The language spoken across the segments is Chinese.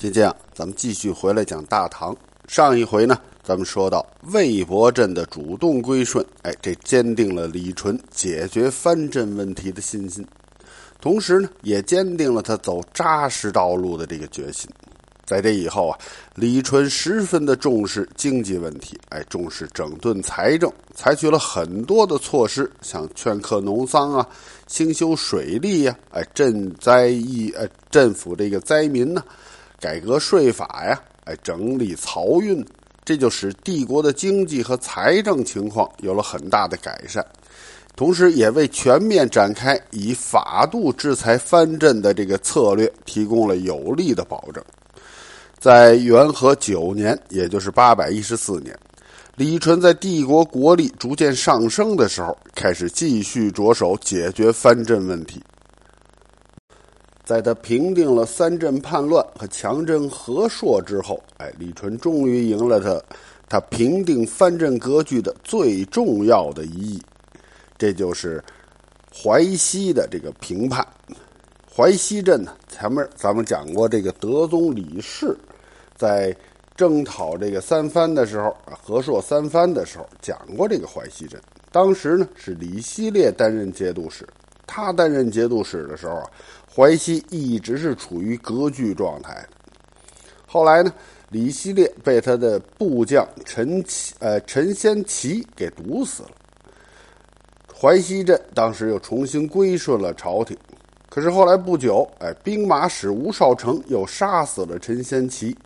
今天啊，咱们继续回来讲大唐。上一回呢，咱们说到魏博镇的主动归顺，哎，这坚定了李纯解决藩镇问题的信心，同时呢，也坚定了他走扎实道路的这个决心。在这以后啊，李纯十分的重视经济问题，哎，重视整顿财政，采取了很多的措施，像劝课农桑啊，兴修水利呀，哎，赈灾益，呃，镇抚这个灾民呢，改革税法呀，哎，整理漕运，这就使帝国的经济和财政情况有了很大的改善，同时也为全面展开以法度制裁藩镇的这个策略提供了有力的保证。在元和九年，也就是八百一十四年，李纯在帝国国力逐渐上升的时候，开始继续着手解决藩镇问题。在他平定了三镇叛乱和强征和硕之后，哎，李纯终于赢了他，他平定藩镇割据的最重要的一役，这就是淮西的这个平叛。淮西镇呢，前面咱们讲过，这个德宗李氏。在征讨这个三藩的时候，和硕三藩的时候，讲过这个淮西镇。当时呢是李希烈担任节度使，他担任节度使的时候啊，淮西一直是处于割据状态。后来呢，李希烈被他的部将陈奇呃陈先奇给毒死了。淮西镇当时又重新归顺了朝廷。可是后来不久，哎，兵马使吴少成又杀死了陈先奇。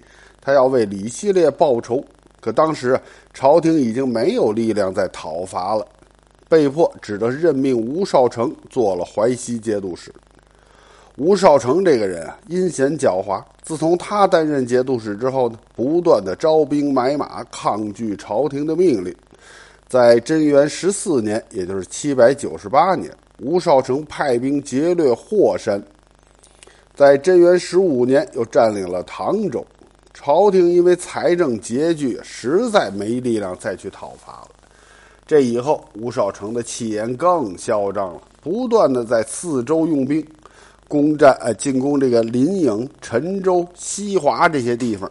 他要为李希烈报仇，可当时朝廷已经没有力量再讨伐了，被迫只得任命吴少成做了淮西节度使。吴少成这个人啊，阴险狡猾。自从他担任节度使之后呢，不断的招兵买马，抗拒朝廷的命令。在贞元十四年，也就是七百九十八年，吴少成派兵劫掠霍山。在贞元十五年，又占领了唐州。朝廷因为财政拮据，实在没力量再去讨伐了。这以后，吴少成的气焰更嚣张了，不断的在四周用兵，攻占呃进攻这个临颍、陈州、西华这些地方。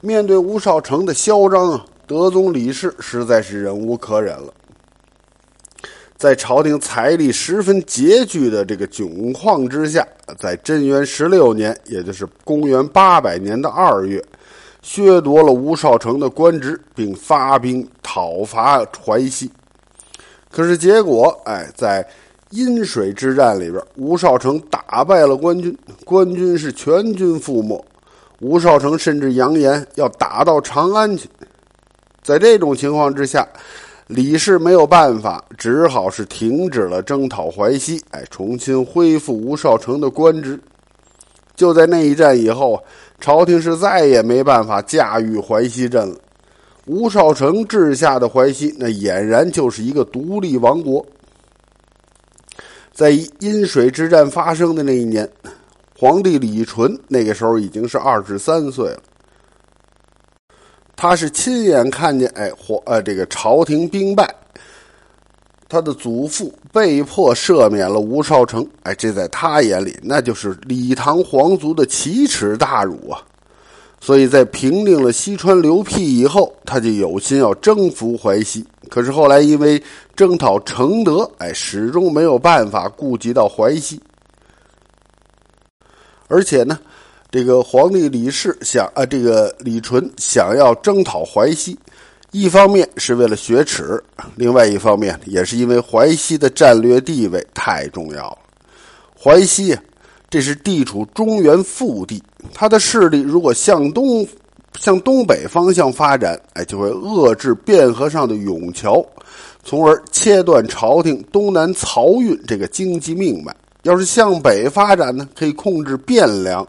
面对吴少成的嚣张啊，德宗李氏实在是忍无可忍了。在朝廷财力十分拮据的这个窘况之下，在贞元十六年，也就是公元八百年的二月，削夺了吴少成的官职，并发兵讨伐淮西。可是结果，哎，在阴水之战里边，吴少成打败了官军，官军是全军覆没。吴少成甚至扬言要打到长安去。在这种情况之下，李氏没有办法，只好是停止了征讨淮西，哎，重新恢复吴少成的官职。就在那一战以后，朝廷是再也没办法驾驭淮西镇了。吴少成治下的淮西，那俨然就是一个独立王国。在阴水之战发生的那一年，皇帝李纯那个时候已经是二十三岁了。他是亲眼看见，哎，皇呃，这个朝廷兵败，他的祖父被迫赦免了吴少成，哎，这在他眼里那就是李唐皇族的奇耻大辱啊！所以在平定了西川刘辟以后，他就有心要征服淮西。可是后来因为征讨承德，哎，始终没有办法顾及到淮西，而且呢。这个皇帝李氏想啊，这个李纯想要征讨淮西，一方面是为了雪耻，另外一方面也是因为淮西的战略地位太重要了。淮西，这是地处中原腹地，它的势力如果向东、向东北方向发展，哎，就会遏制汴河上的永桥，从而切断朝廷东南漕运这个经济命脉。要是向北发展呢，可以控制汴梁。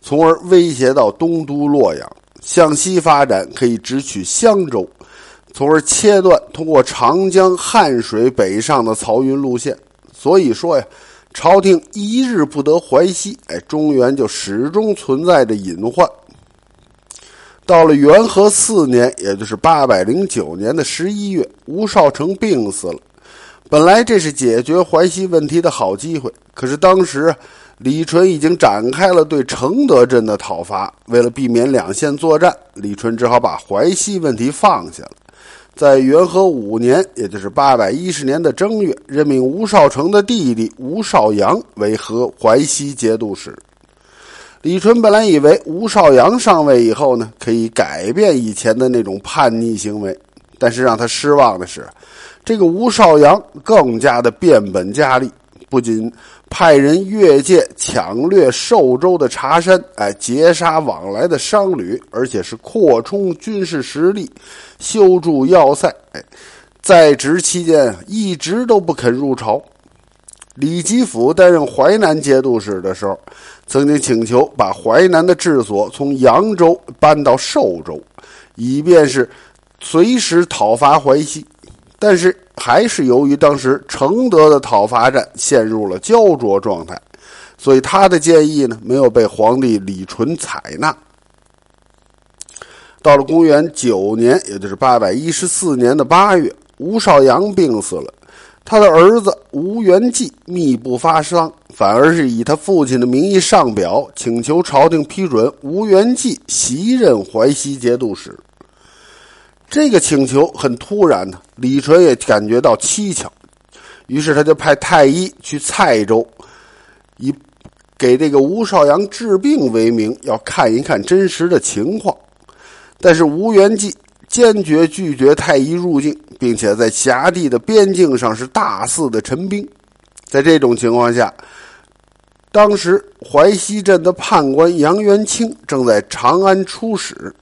从而威胁到东都洛阳，向西发展可以直取襄州，从而切断通过长江、汉水北上的漕运路线。所以说呀，朝廷一日不得淮西，哎，中原就始终存在着隐患。到了元和四年，也就是八百零九年的十一月，吴少成病死了。本来这是解决淮西问题的好机会，可是当时李纯已经展开了对承德镇的讨伐。为了避免两线作战，李纯只好把淮西问题放下了。在元和五年，也就是八百一十年的正月，任命吴少成的弟弟吴少阳为河淮西节度使。李纯本来以为吴少阳上位以后呢，可以改变以前的那种叛逆行为，但是让他失望的是，这个吴少阳更加的变本加厉，不仅派人越界抢掠寿州的茶山，哎，劫杀往来的商旅，而且是扩充军事实力，修筑要塞。哎，在职期间一直都不肯入朝。李吉甫担任淮南节度使的时候，曾经请求把淮南的治所从扬州搬到寿州，以便是随时讨伐淮西。但是，还是由于当时承德的讨伐战陷入了焦灼状态，所以他的建议呢没有被皇帝李纯采纳。到了公元九年，也就是八百一十四年的八月，吴少阳病死了，他的儿子吴元济密不发丧，反而是以他父亲的名义上表，请求朝廷批准吴元济袭任淮西节度使。这个请求很突然呢，李纯也感觉到蹊跷，于是他就派太医去蔡州，以给这个吴少阳治病为名，要看一看真实的情况。但是吴元济坚决拒绝太医入境，并且在辖地的边境上是大肆的陈兵。在这种情况下，当时淮西镇的判官杨元清正在长安出使。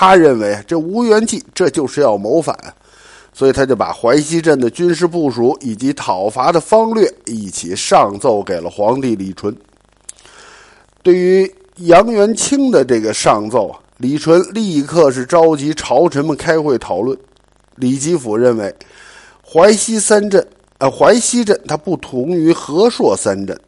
他认为这吴元济这就是要谋反，所以他就把淮西镇的军事部署以及讨伐的方略一起上奏给了皇帝李纯。对于杨元清的这个上奏啊，李纯立刻是召集朝臣们开会讨论。李吉甫认为，淮西三镇，呃，淮西镇它不同于和硕三镇。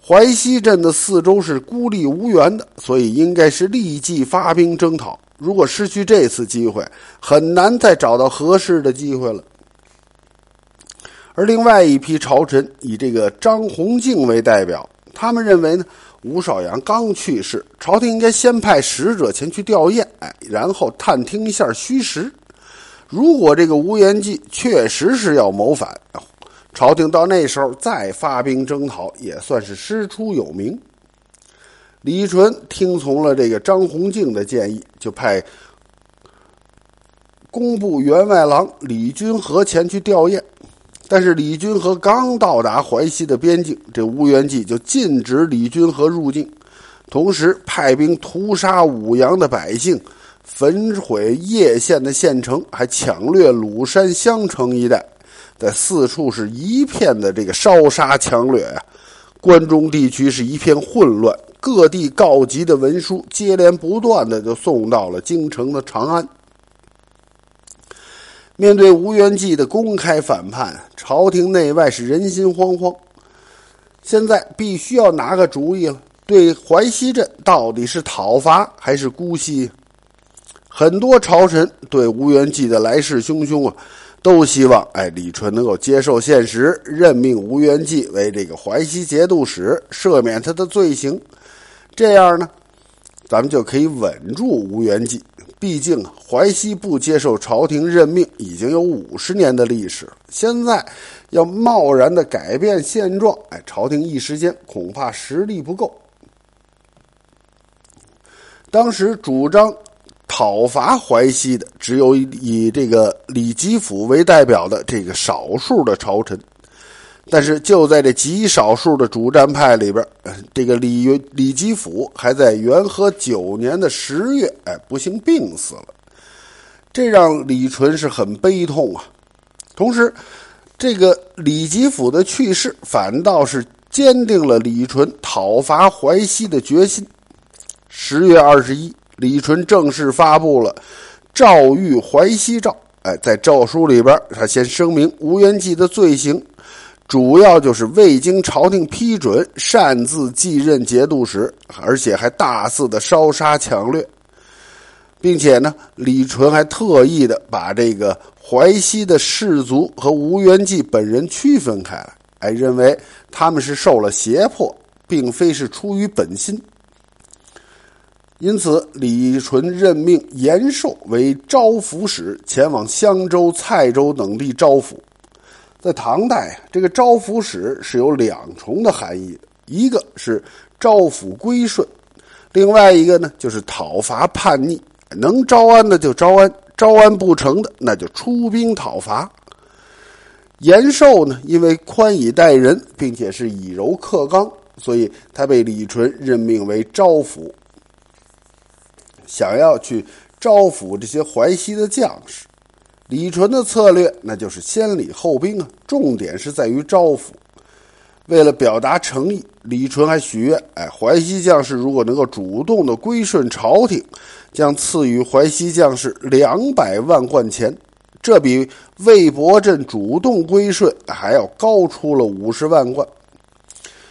淮西镇的四周是孤立无援的，所以应该是立即发兵征讨。如果失去这次机会，很难再找到合适的机会了。而另外一批朝臣以这个张宏敬为代表，他们认为呢，吴少阳刚去世，朝廷应该先派使者前去吊唁，哎，然后探听一下虚实。如果这个吴元济确实是要谋反，朝廷到那时候再发兵征讨，也算是师出有名。李纯听从了这个张宏敬的建议，就派工部员外郎李君和前去吊唁。但是李君和刚到达淮西的边境，这吴元济就禁止李君和入境，同时派兵屠杀武阳的百姓，焚毁叶县的县城，还抢掠鲁山襄城一带，在四处是一片的这个烧杀抢掠啊，关中地区是一片混乱。各地告急的文书接连不断的就送到了京城的长安。面对吴元济的公开反叛，朝廷内外是人心惶惶。现在必须要拿个主意了：对淮西镇到底是讨伐还是姑息？很多朝臣对吴元济的来势汹汹啊！都希望，哎，李纯能够接受现实，任命吴元济为这个淮西节度使，赦免他的罪行。这样呢，咱们就可以稳住吴元济。毕竟淮西不接受朝廷任命已经有五十年的历史，现在要贸然的改变现状，哎，朝廷一时间恐怕实力不够。当时主张。讨伐淮西的只有以这个李吉甫为代表的这个少数的朝臣，但是就在这极少数的主战派里边，这个李李吉甫还在元和九年的十月，哎，不幸病死了，这让李纯是很悲痛啊。同时，这个李吉甫的去世反倒是坚定了李纯讨伐淮西的决心。十月二十一。李纯正式发布了《诏谕淮西诏》。哎，在诏书里边，他先声明吴元济的罪行，主要就是未经朝廷批准擅自继任节度使，而且还大肆的烧杀抢掠，并且呢，李纯还特意的把这个淮西的士族和吴元济本人区分开来，哎，认为他们是受了胁迫，并非是出于本心。因此，李纯任命延寿为招抚使，前往襄州、蔡州等地招抚。在唐代，这个招抚使是有两重的含义的：一个是招抚归顺，另外一个呢就是讨伐叛逆。能招安的就招安，招安不成的那就出兵讨伐。延寿呢，因为宽以待人，并且是以柔克刚，所以他被李纯任命为招抚。想要去招抚这些淮西的将士，李纯的策略那就是先礼后兵啊，重点是在于招抚。为了表达诚意，李纯还许愿：哎，淮西将士如果能够主动的归顺朝廷，将赐予淮西将士两百万贯钱。这比魏博镇主动归顺还要高出了五十万贯。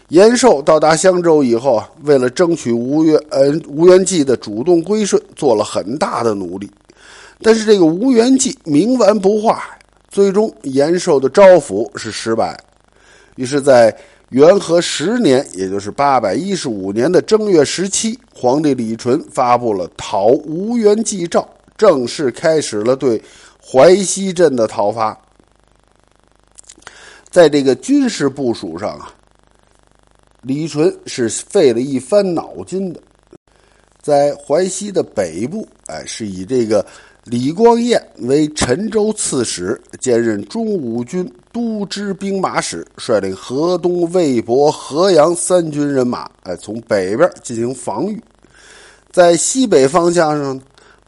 延寿到达襄州以后啊，为了争取吴元呃吴元济的主动归顺，做了很大的努力。但是这个吴元济冥顽不化，最终延寿的招抚是失败。于是，在元和十年，也就是八百一十五年的正月十七，皇帝李纯发布了讨吴元济诏，正式开始了对淮西镇的讨伐。在这个军事部署上啊。李纯是费了一番脑筋的，在淮西的北部，哎，是以这个李光彦为陈州刺史，兼任中武军都知兵马使，率领河东、魏博、河阳三军人马，哎，从北边进行防御。在西北方向上，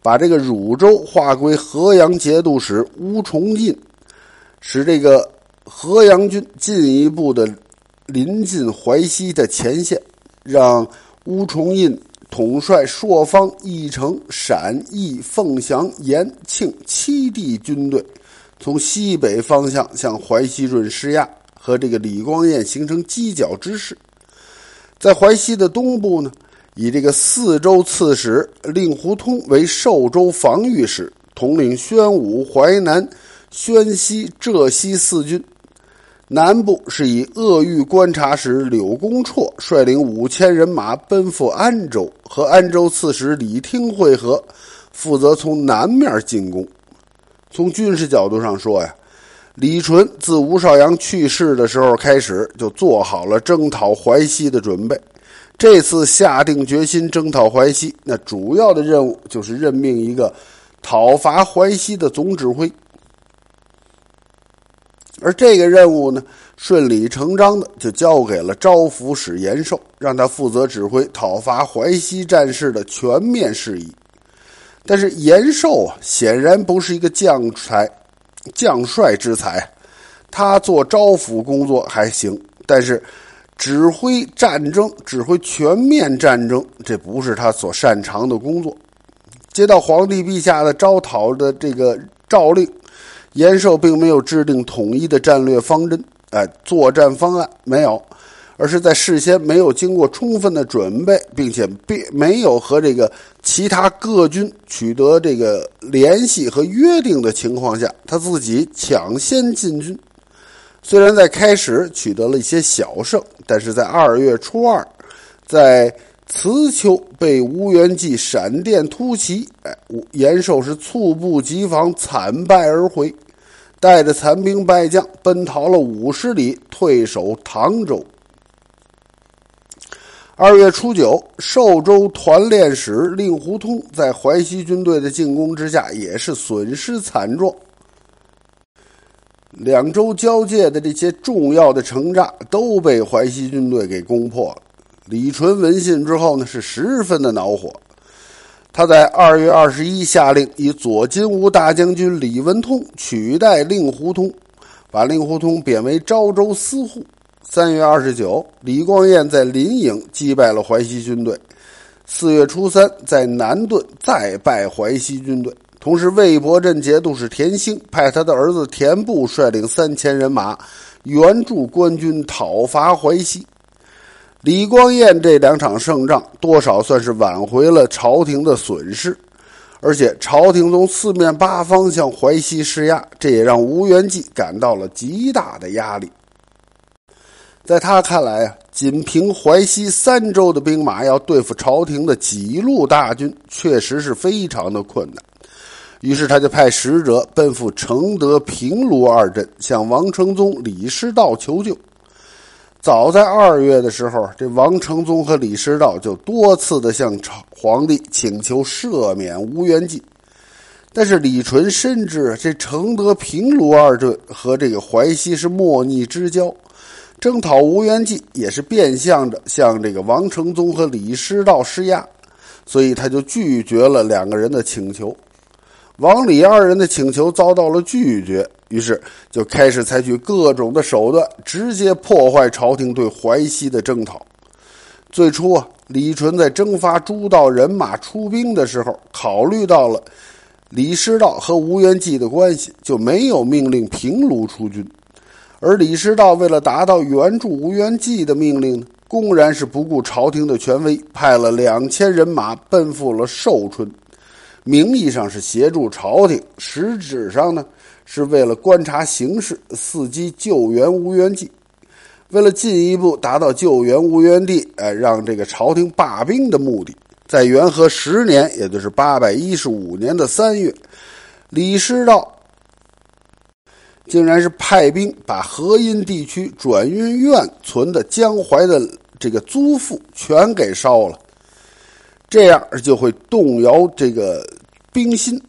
把这个汝州划归河阳节度使乌崇印，使这个河阳军进一步的。临近淮西的前线，让乌崇印统帅朔方、义城、陕、义、凤翔、延庆七地军队，从西北方向向淮西润施压，和这个李光彦形成犄角之势。在淮西的东部呢，以这个四州刺史令狐通为寿州防御使，统领宣武、淮南、宣西、浙西四军。南部是以鄂豫观察使柳公绰率领五千人马奔赴安州，和安州刺史李听会合，负责从南面进攻。从军事角度上说呀，李纯自吴少阳去世的时候开始，就做好了征讨淮西的准备。这次下定决心征讨淮西，那主要的任务就是任命一个讨伐淮西的总指挥。而这个任务呢，顺理成章的就交给了招抚使延寿，让他负责指挥讨伐淮西战事的全面事宜。但是延寿啊，显然不是一个将才、将帅之才，他做招抚工作还行，但是指挥战争、指挥全面战争，这不是他所擅长的工作。接到皇帝陛下的招讨的这个诏令。延寿并没有制定统一的战略方针，哎，作战方案没有，而是在事先没有经过充分的准备，并且并没有和这个其他各军取得这个联系和约定的情况下，他自己抢先进军。虽然在开始取得了一些小胜，但是在二月初二，在慈丘被吴元济闪电突袭，哎，延寿是猝不及防，惨败而回。带着残兵败将奔逃了五十里，退守唐州。二月初九，寿州团练使令狐通在淮西军队的进攻之下，也是损失惨重。两州交界的这些重要的城栅都被淮西军队给攻破了。李纯闻信之后呢，是十分的恼火。他在二月二十一下令，以左金吾大将军李文通取代令狐通，把令狐通贬为昭州司户。三月二十九，李光彦在临颍击败了淮西军队。四月初三，在南顿再败淮西军队。同时，魏博镇节度使田兴派他的儿子田部率领三千人马援助官军讨伐淮西。李光彦这两场胜仗，多少算是挽回了朝廷的损失，而且朝廷从四面八方向淮西施压，这也让吴元济感到了极大的压力。在他看来啊，仅凭淮西三州的兵马要对付朝廷的几路大军，确实是非常的困难。于是他就派使者奔赴承德、平卢二镇，向王承宗、李师道求救。早在二月的时候，这王承宗和李师道就多次的向朝皇帝请求赦免吴元济，但是李纯深知这承德、平卢二镇和这个淮西是莫逆之交，征讨吴元济也是变相着向这个王承宗和李师道施压，所以他就拒绝了两个人的请求。王李二人的请求遭到了拒绝，于是就开始采取各种的手段，直接破坏朝廷对淮西的征讨。最初啊，李纯在征发诸道人马出兵的时候，考虑到了李师道和吴元济的关系，就没有命令平卢出军。而李师道为了达到援助吴元济的命令呢，公然是不顾朝廷的权威，派了两千人马奔赴了寿春。名义上是协助朝廷，实质上呢是为了观察形势，伺机救援吴元济。为了进一步达到救援吴元帝，哎，让这个朝廷罢兵的目的，在元和十年，也就是八百一十五年的三月，李师道竟然是派兵把河阴地区转运院存的江淮的这个租赋全给烧了。这样就会动摇这个兵心！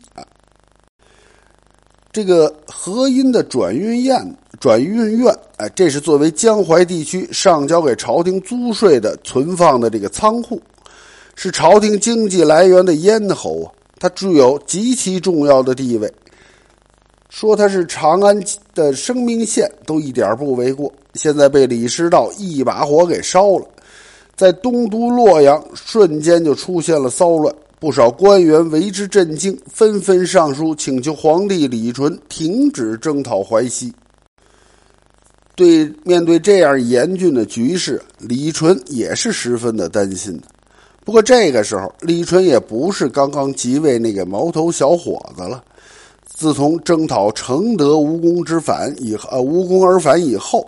这个河阴的转运院、转运院，哎，这是作为江淮地区上交给朝廷租税的存放的这个仓库，是朝廷经济来源的咽喉啊！它具有极其重要的地位，说它是长安的生命线都一点不为过。现在被李师道一把火给烧了。在东都洛阳，瞬间就出现了骚乱，不少官员为之震惊，纷纷上书请求皇帝李纯停止征讨淮西。对面对这样严峻的局势，李纯也是十分的担心的。不过这个时候，李纯也不是刚刚即位那个毛头小伙子了。自从征讨承德无功之返以呃无功而返以后。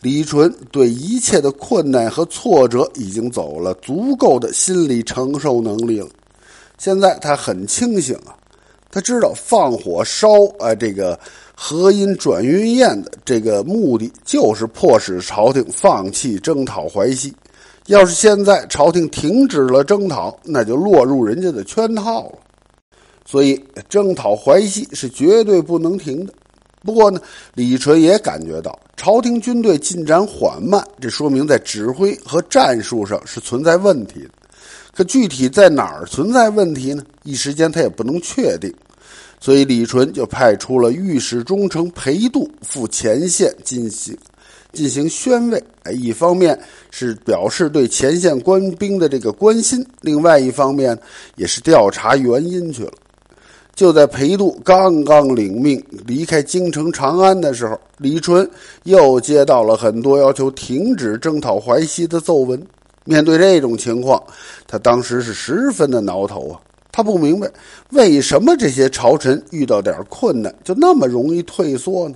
李纯对一切的困难和挫折已经走了足够的心理承受能力了。现在他很清醒啊，他知道放火烧啊这个河阴转运宴的这个目的就是迫使朝廷放弃征讨淮西。要是现在朝廷停止了征讨，那就落入人家的圈套了。所以征讨淮西是绝对不能停的。不过呢，李纯也感觉到朝廷军队进展缓慢，这说明在指挥和战术上是存在问题的。可具体在哪儿存在问题呢？一时间他也不能确定。所以李纯就派出了御史中丞裴度赴前线进行进行宣慰。哎，一方面是表示对前线官兵的这个关心，另外一方面也是调查原因去了。就在裴度刚刚领命离开京城长安的时候，李纯又接到了很多要求停止征讨淮西的奏文。面对这种情况，他当时是十分的挠头啊！他不明白为什么这些朝臣遇到点困难就那么容易退缩呢？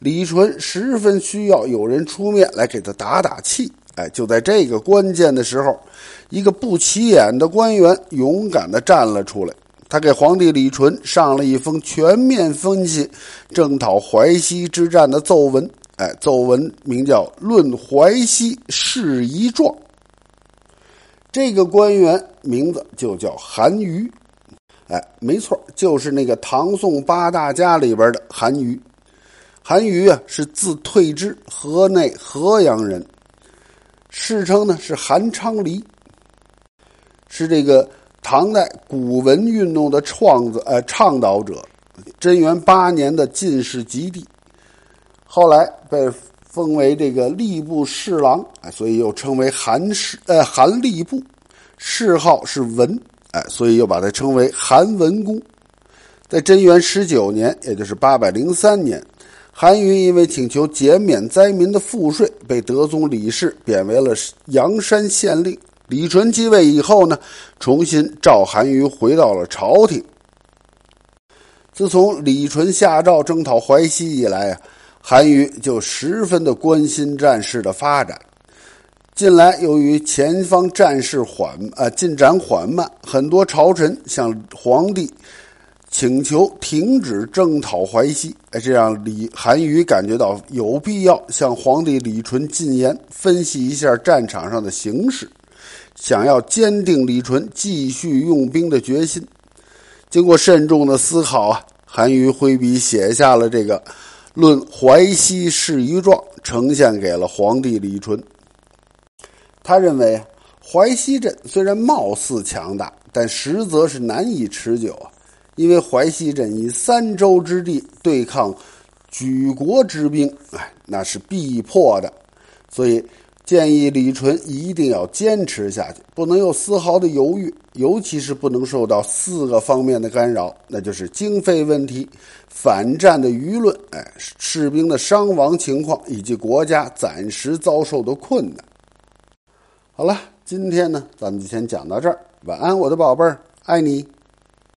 李纯十分需要有人出面来给他打打气。哎，就在这个关键的时候，一个不起眼的官员勇敢的站了出来。他给皇帝李纯上了一封全面分析征讨淮西之战的奏文，哎，奏文名叫《论淮西事宜状》。这个官员名字就叫韩愈，哎，没错，就是那个唐宋八大家里边的韩愈。韩愈啊，是字退之，河内河阳人，世称呢是韩昌黎，是这个。唐代古文运动的创子呃倡导者，贞元八年的进士及第，后来被封为这个吏部侍郎，哎，所以又称为韩氏呃韩吏部，谥号是文，哎，所以又把他称为韩文公。在贞元十九年，也就是八百零三年，韩愈因为请求减免灾民的赋税，被德宗李氏贬为了阳山县令。李纯继位以后呢，重新召韩愈回到了朝廷。自从李纯下诏征讨淮西以来啊，韩愈就十分的关心战事的发展。近来由于前方战事缓呃进展缓慢，很多朝臣向皇帝请求停止征讨淮西，哎，这让李韩愈感觉到有必要向皇帝李纯进言，分析一下战场上的形势，想要坚定李纯继续用兵的决心。经过慎重的思考啊，韩愈挥笔写下了这个《论淮西事宜状》，呈现给了皇帝李纯。他认为，淮西镇虽然貌似强大，但实则是难以持久啊。因为淮西镇以三州之地对抗举国之兵，哎，那是必破的。所以建议李纯一定要坚持下去，不能有丝毫的犹豫，尤其是不能受到四个方面的干扰，那就是经费问题、反战的舆论，哎，士兵的伤亡情况，以及国家暂时遭受的困难。好了，今天呢，咱们就先讲到这儿。晚安，我的宝贝儿，爱你。